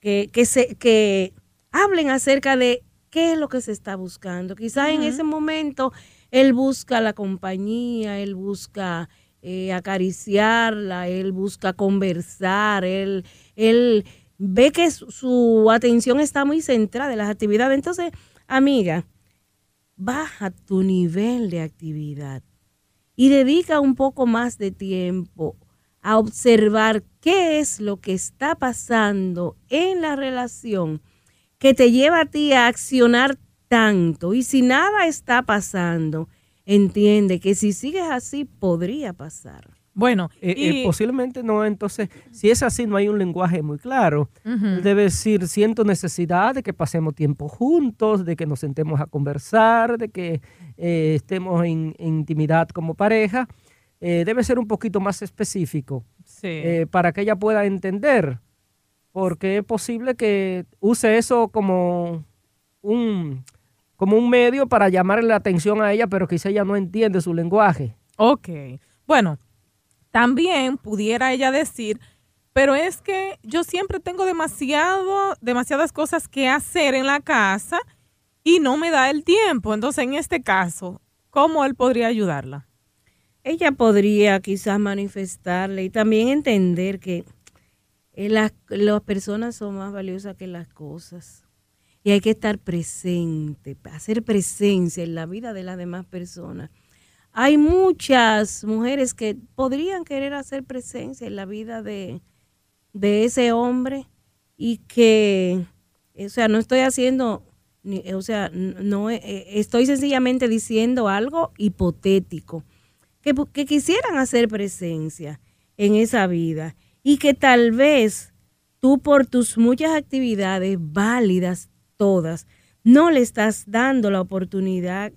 que, que, se, que hablen acerca de qué es lo que se está buscando. Quizás en ese momento él busca la compañía, él busca eh, acariciarla, él busca conversar, él, él ve que su, su atención está muy centrada en las actividades. Entonces, amiga, baja tu nivel de actividad y dedica un poco más de tiempo a observar qué es lo que está pasando en la relación que te lleva a ti a accionar tanto. Y si nada está pasando, entiende que si sigues así podría pasar. Bueno, eh, eh, posiblemente no, entonces, si es así, no hay un lenguaje muy claro. Debe decir, siento necesidad de que pasemos tiempo juntos, de que nos sentemos a conversar, de que eh, estemos en, intimidad como pareja. debe ser un poquito más específico para que ella pueda entender, porque es posible que use eso como un, como un medio para llamarle la atención a ella, pero quizá ella no entiende su lenguaje. Ok, bueno también pudiera ella decir, pero es que yo siempre tengo demasiado, demasiadas cosas que hacer en la casa y no me da el tiempo. Entonces, en este caso, ¿cómo él podría ayudarla? Ella podría quizás manifestarle y también entender que eh, las, las personas son más valiosas que las cosas. Y hay que estar presente, hacer presencia en la vida de las demás personas hay muchas mujeres que podrían querer hacer presencia en la vida de, ese hombre y que, o sea, no estoy haciendo, o sea, no eh, estoy sencillamente diciendo algo hipotético, que, que quisieran hacer presencia en esa vida y que tal vez tú por tus muchas actividades válidas todas, no le estás dando la oportunidad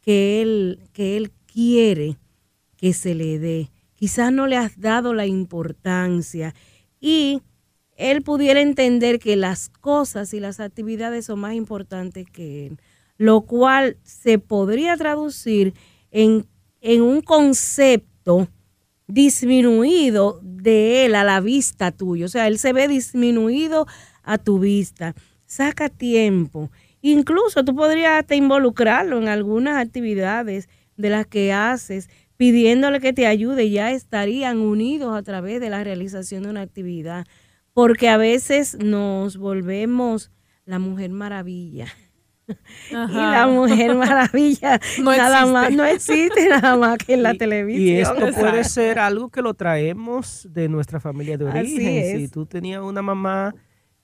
que él, que él quiere que se le dé. Quizás no le has dado la importancia y él pudiera entender que las cosas y las actividades son más importantes que él, lo cual se podría traducir en, en un concepto disminuido de él a la vista tuya. O sea, él se ve disminuido a tu vista. Saca tiempo Incluso tú podrías involucrarlo en algunas actividades de las que haces, pidiéndole que te ayude, ya estarían unidos a través de la realización de una actividad. Porque a veces nos volvemos la mujer maravilla. Y la mujer maravilla no nada existe. más no existe nada más que en la televisión. Y esto puede ser algo que lo traemos de nuestra familia de origen. Si tú tenías una mamá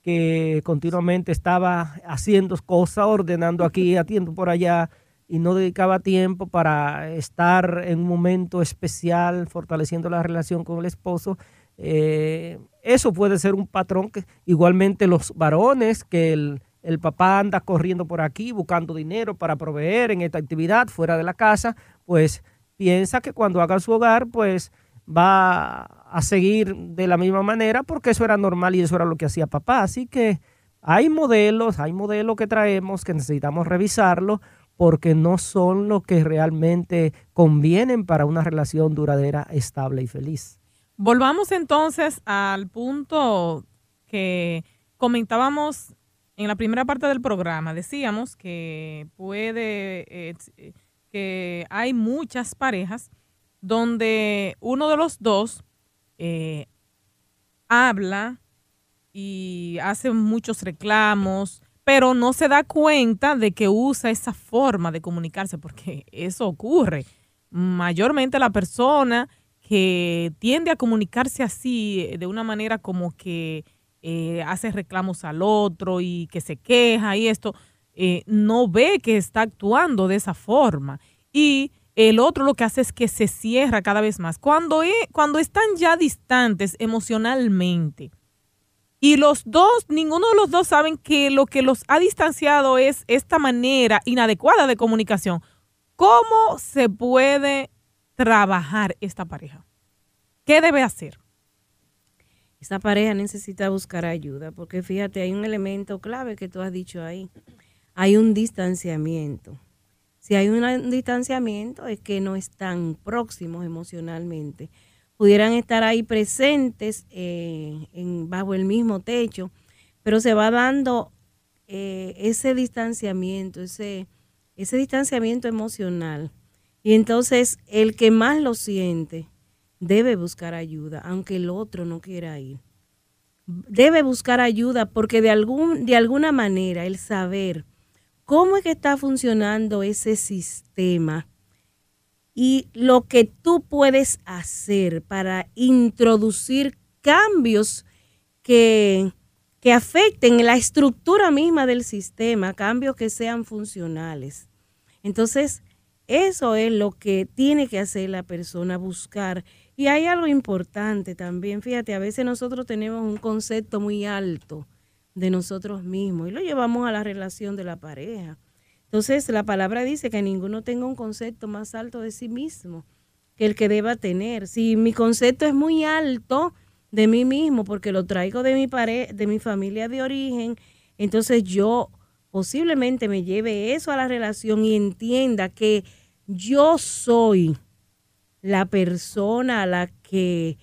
que continuamente estaba haciendo cosas, ordenando aquí, atiendo por allá, y no dedicaba tiempo para estar en un momento especial, fortaleciendo la relación con el esposo, eh, eso puede ser un patrón que igualmente los varones, que el, el papá anda corriendo por aquí buscando dinero para proveer en esta actividad fuera de la casa, pues piensa que cuando haga su hogar, pues va a seguir de la misma manera porque eso era normal y eso era lo que hacía papá. Así que hay modelos, hay modelos que traemos que necesitamos revisarlo porque no son lo que realmente convienen para una relación duradera, estable y feliz. Volvamos entonces al punto que comentábamos en la primera parte del programa. Decíamos que puede, eh, que hay muchas parejas donde uno de los dos eh, habla y hace muchos reclamos, pero no se da cuenta de que usa esa forma de comunicarse, porque eso ocurre. Mayormente la persona que tiende a comunicarse así, eh, de una manera como que eh, hace reclamos al otro y que se queja y esto, no ve que está actuando de esa forma. Y el otro lo que hace es que se cierra cada vez más. Cuando, cuando están ya distantes emocionalmente y los dos, ninguno de los dos saben que lo que los ha distanciado es esta manera inadecuada de comunicación, ¿cómo se puede trabajar esta pareja? ¿Qué debe hacer? Esta pareja necesita buscar ayuda porque fíjate, hay un elemento clave que tú has dicho ahí. Hay un distanciamiento. Si hay un distanciamiento es que no están próximos emocionalmente. Pudieran estar ahí presentes eh, bajo el mismo techo, pero se va dando eh, ese distanciamiento, ese, ese distanciamiento emocional. Y entonces el que más lo siente debe buscar ayuda, aunque el otro no quiera ir. Debe buscar ayuda porque de, algún, de alguna manera el saber cómo es que está funcionando ese sistema y lo que tú puedes hacer para introducir cambios que, que afecten la estructura misma del sistema, cambios que sean funcionales. Entonces, eso es lo que tiene que hacer la persona, buscar. Y hay algo importante también, fíjate, a veces nosotros tenemos un concepto muy alto de nosotros mismos y lo llevamos a la relación de la pareja. Entonces la palabra dice que ninguno tenga un concepto más alto de sí mismo que el que deba tener. Si mi concepto es muy alto de mí mismo porque lo traigo de mi pareja, de mi familia de origen, entonces yo posiblemente me lleve eso a la relación y entienda que yo soy la persona a la que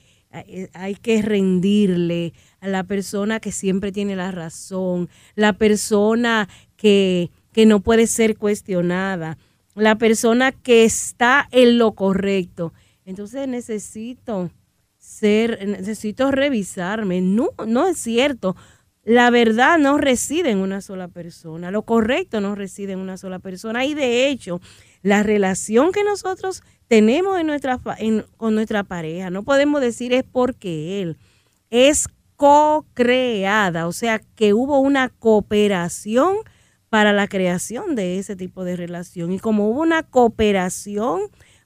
hay que rendirle, a la persona que siempre tiene la razón, la persona que, que no puede ser cuestionada, la persona que está en lo correcto. Entonces necesito ser, necesito revisarme. No, no es cierto. La verdad no reside en una sola persona, lo correcto no reside en una sola persona. Y de hecho, la relación que nosotros tenemos en nuestra, con nuestra pareja, no podemos decir es porque él, es co-creada, o sea que hubo una cooperación para la creación de ese tipo de relación. Y como hubo una cooperación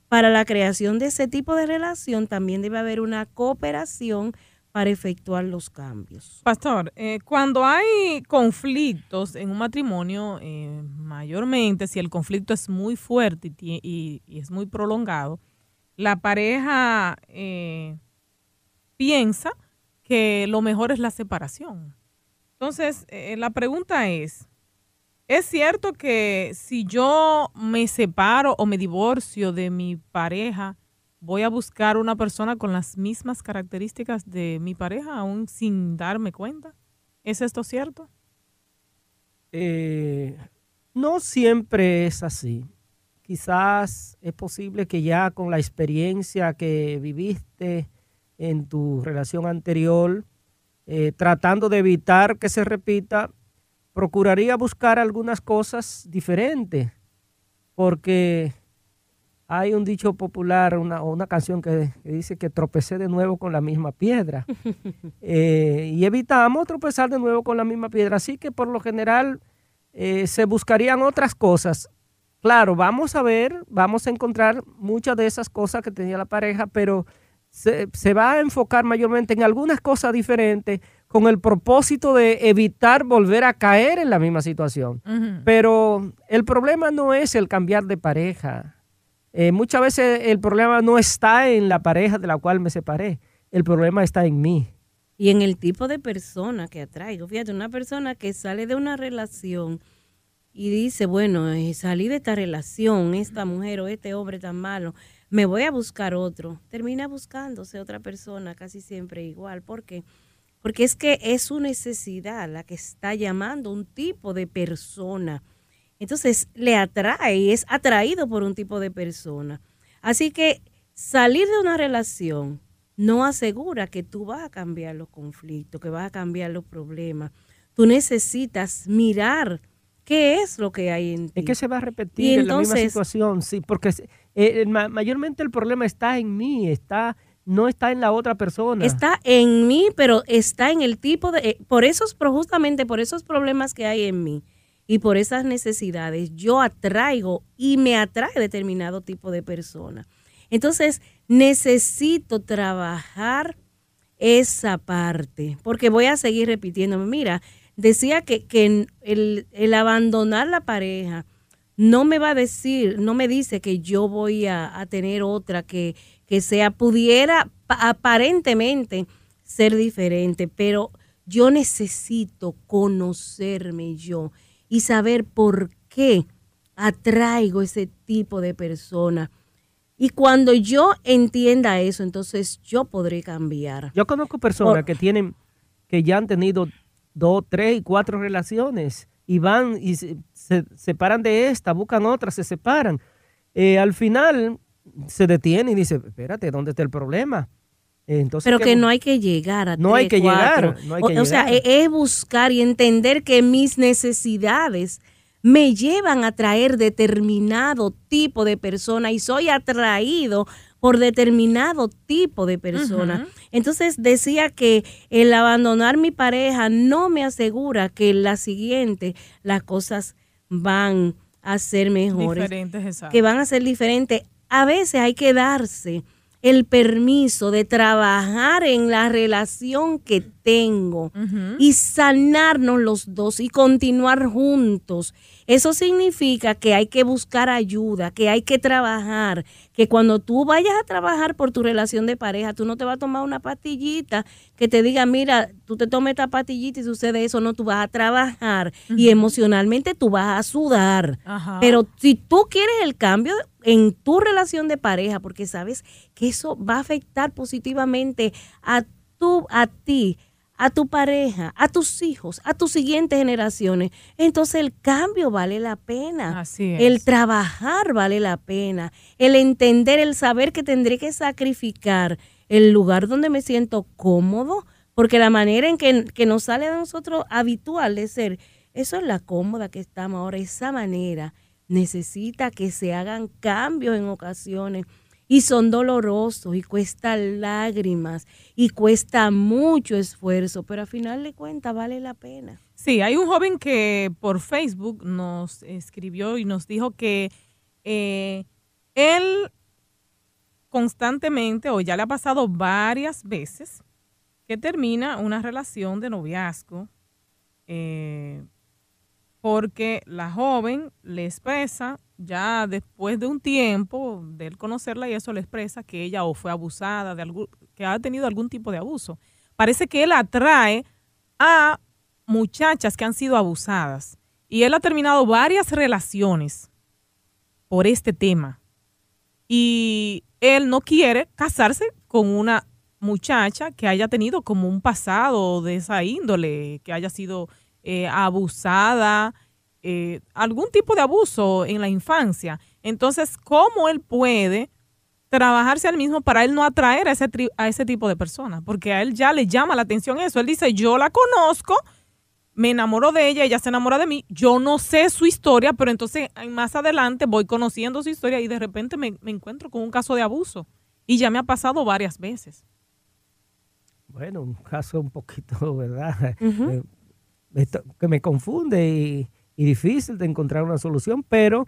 para la creación de ese tipo de relación, también debe haber una cooperación para efectuar los cambios. Pastor, eh, cuando hay conflictos en un matrimonio, eh, mayormente si el conflicto es muy fuerte y, es muy prolongado, la pareja eh, piensa que lo mejor es la separación. Entonces, la pregunta es, ¿es cierto que si yo me separo o me divorcio de mi pareja, voy a buscar una persona con las mismas características de mi pareja aún sin darme cuenta? ¿Es esto cierto? Eh, No siempre es así. Quizás es posible que ya con la experiencia que viviste en tu relación anterior, eh, tratando de evitar que se repita, procuraría buscar algunas cosas diferentes, porque hay un dicho popular, una, una canción que, dice que tropecé de nuevo con la misma piedra. Eh, y evitamos tropezar de nuevo con la misma piedra. Así que por lo general eh, se buscarían otras cosas. Claro, vamos a ver, vamos a encontrar muchas de esas cosas que tenía la pareja, pero se, se va a enfocar mayormente en algunas cosas diferentes con el propósito de evitar volver a caer en la misma situación. Pero el problema no es el cambiar de pareja. Eh, muchas veces el problema no está en la pareja de la cual me separé, el problema está en mí. Y en el tipo de persona que atraigo. Fíjate, una persona que sale de una relación y dice, bueno, eh, salí de esta relación, esta mujer o este hombre tan malo, me voy a buscar otro. Termina buscándose otra persona casi siempre igual. ¿Por qué? Porque es que es su necesidad la que está llamando un tipo de persona. Entonces le atrae, es atraído por un tipo de persona. Así que salir de una relación no asegura que tú vas a cambiar los conflictos, que vas a cambiar los problemas. Tú necesitas mirar qué es lo que hay en ti. Es que se va a repetir en la misma situación, sí, porque eh, mayormente el problema está en mí, está no está en la otra persona. Está en mí, pero está en el tipo de eh, por esos justamente por esos problemas que hay en mí y por esas necesidades yo atraigo y me atrae determinado tipo de persona. Entonces, necesito trabajar esa parte, porque voy a seguir repitiéndome. Mira, decía que, que el, el, abandonar la pareja no me va a decir, no me dice que yo voy a, tener otra que, que sea, pudiera aparentemente ser diferente, pero yo necesito conocerme yo y saber por qué atraigo ese tipo de persona. Y cuando yo entienda eso, entonces yo podré cambiar. Yo conozco personas que tienen, que ya han tenido dos, tres y cuatro relaciones y van y se, separan de esta, buscan otra, se separan. Eh, al final se detiene y dice, espérate, ¿dónde está el problema? Entonces, Pero que no hay que llegar a no hay que llegar, no hay que o, sea, e, es buscar y entender que mis necesidades me llevan a traer determinado tipo de persona y soy atraído por determinado tipo de persona. Entonces decía que el abandonar mi pareja no me asegura que en la siguiente las cosas van a ser mejores, Diferentes, que van a ser diferentes. A veces hay que darse el permiso de trabajar en la relación que tengo. Y sanarnos los dos y continuar juntos. Eso significa que hay que buscar ayuda, que hay que trabajar, que cuando tú vayas a trabajar por tu relación de pareja, tú no te vas a tomar una pastillita que te diga, mira, tú te tomes esta pastillita y sucede eso, no, tú vas a trabajar y emocionalmente tú vas a sudar. Pero si tú quieres el cambio en tu relación de pareja, porque sabes que eso va a afectar positivamente a, tu, a ti, a tu pareja, a tus hijos, a tus siguientes generaciones. Entonces el cambio vale la pena. Así es. El trabajar vale la pena. El entender, el saber que tendré que sacrificar el lugar donde me siento cómodo, porque la manera en que, que nos sale de nosotros habitual de ser, eso es la cómoda que estamos ahora, esa manera necesita que se hagan cambios en ocasiones y son dolorosos y cuesta lágrimas y cuesta mucho esfuerzo, pero al final de cuentas vale la pena. Sí, hay un joven que por Facebook nos escribió y nos dijo que eh, él constantemente, o ya le ha pasado varias veces, que termina una relación de noviazgo eh, porque la joven le expresa, ya después de un tiempo de él conocerla y eso le expresa que ella o fue abusada, de que ha tenido algún tipo de abuso. Parece que él atrae a muchachas que han sido abusadas y él ha terminado varias relaciones por este tema. Y él no quiere casarse con una muchacha que haya tenido como un pasado de esa índole, que haya sido eh, abusada, eh, algún tipo de abuso en la infancia. Entonces, ¿cómo él puede trabajarse al mismo para él no atraer a ese, a ese tipo de personas? Porque a él ya le llama la atención eso. Él dice, yo la conozco, me enamoro de ella, ella se enamora de mí, yo no sé su historia, pero entonces más adelante voy conociendo su historia y de repente me, encuentro con un caso de abuso. Y ya me ha pasado varias veces. Bueno, un caso un poquito, ¿verdad? Eh, que me confunde y, difícil de encontrar una solución, pero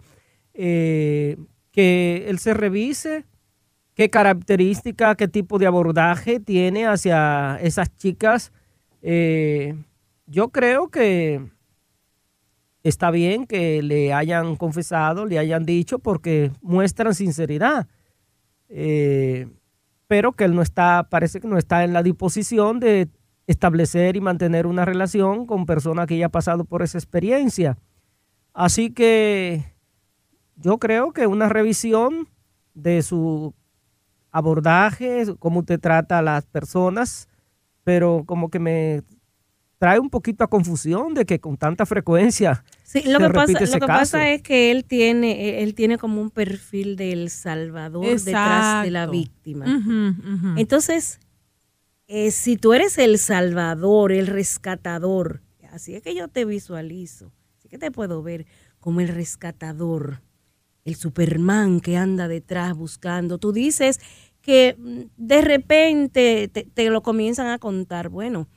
eh, que él se revise qué característica, qué tipo de abordaje tiene hacia esas chicas. Eh, yo creo que está bien que le hayan confesado, le hayan dicho, porque muestran sinceridad. Eh, pero que él no está, parece que no está en la disposición de establecer y mantener una relación con personas que ya ha pasado por esa experiencia. Así que yo creo que una revisión de su abordaje, cómo usted trata a las personas, pero como que me trae un poquito a confusión de que con tanta frecuencia sí, lo que pasa, lo que pasa es que él tiene él tiene como un perfil del salvador detrás de la víctima. Entonces eh, si tú eres el salvador el rescatador así es que yo te visualizo así que te puedo ver como el rescatador el Superman que anda detrás buscando tú dices que mm, de repente te lo comienzan a contar bueno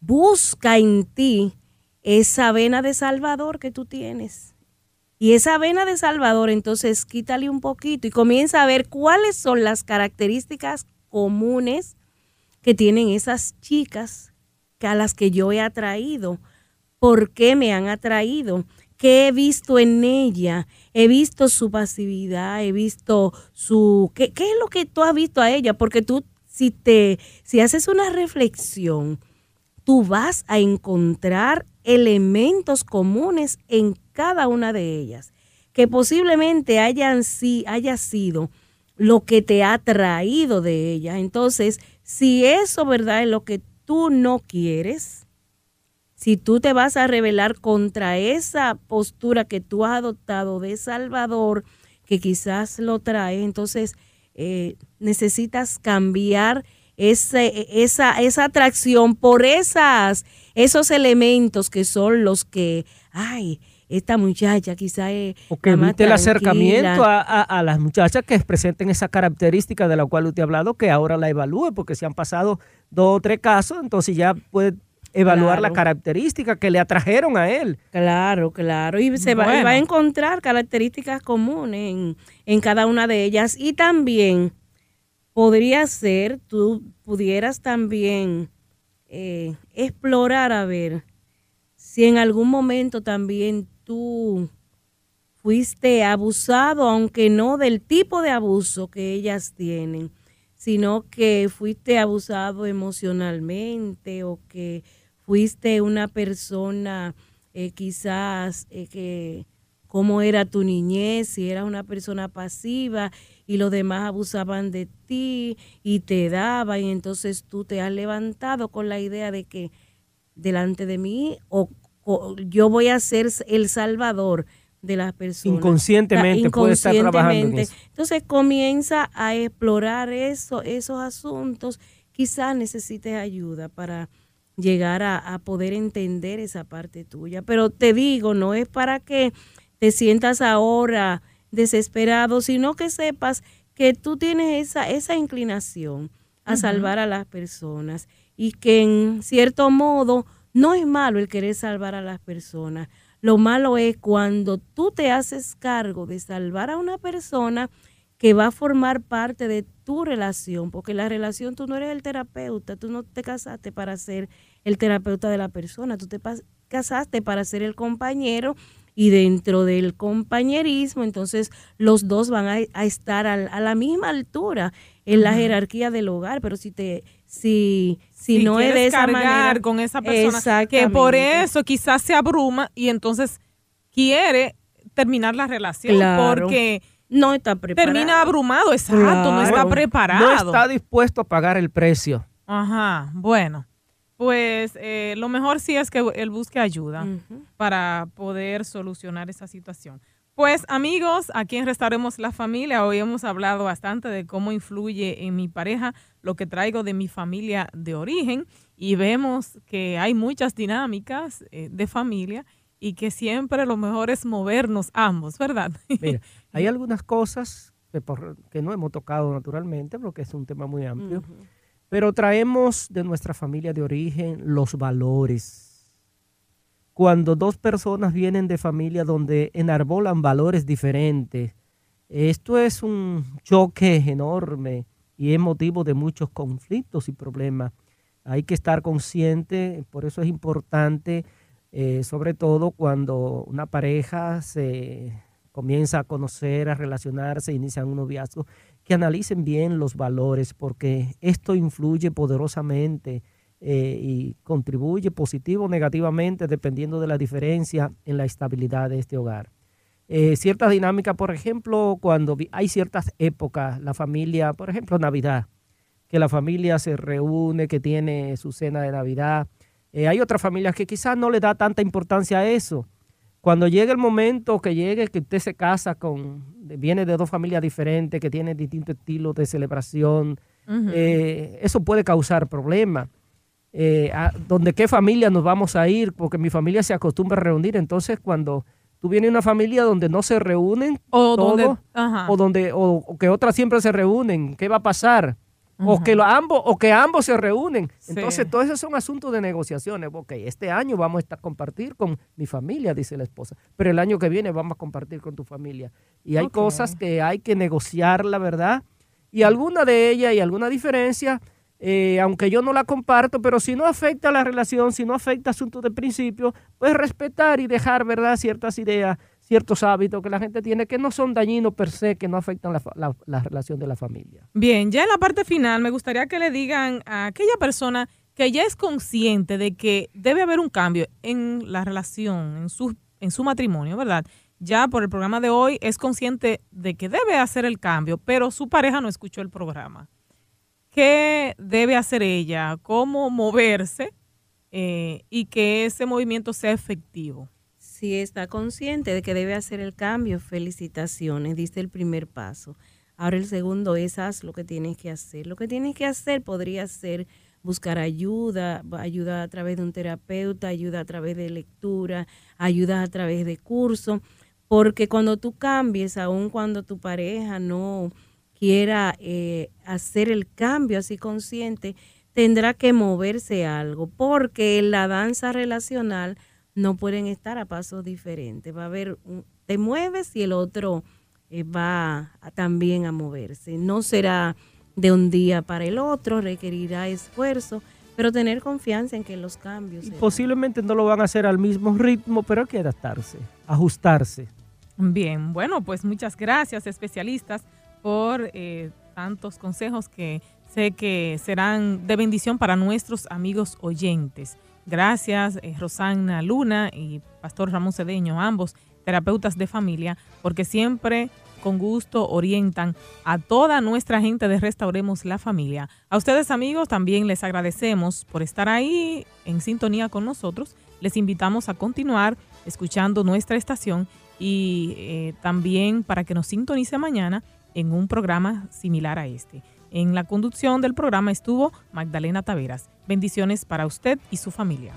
busca en ti esa vena de Salvador que tú tienes. Y esa vena de Salvador, entonces quítale un poquito y comienza a ver cuáles son las características comunes que tienen esas chicas a las que yo he atraído. ¿Por qué me han atraído? ¿Qué he visto en ella? He visto su pasividad, he visto su... ¿Qué, qué es lo que tú has visto a ella? Porque tú, si te, si haces una reflexión, tú vas a encontrar elementos comunes en cada una de ellas, que posiblemente hayan sí, haya sido lo que te ha traído de ella. Entonces, si eso, ¿verdad?, es lo que tú no quieres, si tú te vas a rebelar contra esa postura que tú has adoptado de Salvador, que quizás lo trae, entonces eh, necesitas cambiar ese, esa, esa atracción por esas, esos elementos que son los que, ay, esta muchacha quizá es... O que evite el acercamiento a, a, las muchachas que presenten esa característica de la cual usted ha hablado, que ahora la evalúe, porque si han pasado dos o tres casos, entonces ya puede evaluar la característica que le atrajeron a él. Claro, claro. Y se va, va, a encontrar características comunes en, en cada una de ellas. Y también podría ser, tú pudieras también eh, explorar a ver si en algún momento también tú fuiste abusado, aunque no del tipo de abuso que ellas tienen, sino que fuiste abusado emocionalmente o que fuiste una persona eh, quizás eh, que cómo era tu niñez, si eras una persona pasiva y los demás abusaban de ti y te daban y entonces tú te has levantado con la idea de que delante de mí o, yo voy a ser el salvador de las personas. Inconscientemente, puede estar trabajando Entonces comienza a explorar eso, esos asuntos. Quizás necesites ayuda para llegar a, a poder entender esa parte tuya. Pero te digo, no es para que te sientas ahora desesperado, sino que sepas que tú tienes esa, esa inclinación a salvar a las personas y que en cierto modo no es malo el querer salvar a las personas. Lo malo es cuando tú te haces cargo de salvar a una persona que va a formar parte de tu relación, porque la relación tú no eres el terapeuta, tú no te casaste para ser el terapeuta de la persona, tú te casaste para ser el compañero y dentro del compañerismo, entonces los dos van a, estar a, la misma altura en la jerarquía del hogar, pero si te si si, no es de esa manera con esa persona que por eso quizás se abruma y entonces quiere terminar la relación porque no está preparado. Termina abrumado, exacto, no está preparado. No está dispuesto a pagar el precio. Ajá, bueno. pues eh, lo mejor sí es que él busque ayuda para poder solucionar esa situación. Pues amigos, aquí en Restauremos la Familia, hoy hemos hablado bastante de cómo influye en mi pareja lo que traigo de mi familia de origen y vemos que hay muchas dinámicas eh, de familia y que siempre lo mejor es movernos ambos, ¿verdad? Mira, hay algunas cosas que, no hemos tocado naturalmente porque es un tema muy amplio, pero traemos de nuestra familia de origen los valores. Cuando dos personas vienen de familia donde enarbolan valores diferentes, esto es un choque enorme y es motivo de muchos conflictos y problemas. Hay que estar consciente, por eso es importante, eh, sobre todo cuando una pareja se comienza a conocer, a relacionarse, inician un noviazgo, que analicen bien los valores, porque esto influye poderosamente eh, y contribuye positivo o negativamente, dependiendo de la diferencia en la estabilidad de este hogar. Eh, ciertas dinámicas, por ejemplo, cuando hay ciertas épocas, la familia, por ejemplo, Navidad, que la familia se reúne, que tiene su cena de Navidad. Eh, hay otras familias que quizás no le da tanta importancia a eso, cuando llegue el momento que llegue, que usted se casa con, viene de dos familias diferentes, que tienen distintos estilos de celebración, eh, eso puede causar problemas. Eh, ¿Dónde qué familia nos vamos a ir? Porque mi familia se acostumbra a reunir. Entonces, cuando tú vienes a una familia donde no se reúnen o donde, o donde o que otras siempre se reúnen, ¿qué va a pasar? o, que ambos, o que ambos se reúnen. Entonces, todo eso son asuntos de negociaciones. Ok, este año vamos a estar compartir con mi familia, dice la esposa, pero el año que viene vamos a compartir con tu familia. Y hay cosas que hay que negociar, la verdad. Y alguna de ellas y alguna diferencia, eh, aunque yo no la comparto, pero si no afecta la relación, si no afecta asuntos de principio, pues respetar y dejar, ¿verdad?, ciertas ideas ciertos hábitos que la gente tiene que no son dañinos per se, que no afectan la, relación de la familia. Bien, ya en la parte final me gustaría que le digan a aquella persona que ya es consciente de que debe haber un cambio en la relación, en en su matrimonio, ¿verdad? Ya por el programa de hoy es consciente de que debe hacer el cambio, pero su pareja no escuchó el programa. ¿Qué debe hacer ella? ¿Cómo moverse? Eh, y que ese movimiento sea efectivo si está consciente de que debe hacer el cambio, felicitaciones, diste el primer paso. Ahora el segundo es haz lo que tienes que hacer. Lo que tienes que hacer podría ser buscar ayuda, ayuda a través de un terapeuta, ayuda a través de lectura, ayuda a través de curso, porque cuando tú cambies, aun cuando tu pareja no quiera eh, hacer el cambio así consciente, tendrá que moverse algo, porque la danza relacional no pueden estar a pasos diferentes. Va a haber, un, te mueves y el otro eh, va también a moverse. No será de un día para el otro, requerirá esfuerzo, pero tener confianza en que los cambios... posiblemente no lo van a hacer al mismo ritmo, pero hay que adaptarse, ajustarse. Bien, bueno, pues muchas gracias especialistas por eh, tantos consejos que sé que serán de bendición para nuestros amigos oyentes. Gracias, eh, Rosanna Luna y Pastor Ramón Cedeño, ambos terapeutas de familia, porque siempre con gusto orientan a toda nuestra gente de Restauremos la Familia. A ustedes amigos también les agradecemos por estar ahí en sintonía con nosotros. Les invitamos a continuar escuchando nuestra estación y eh, también para que nos sintonice mañana en un programa similar a este. En la conducción del programa estuvo Magdalena Taveras. Bendiciones para usted y su familia.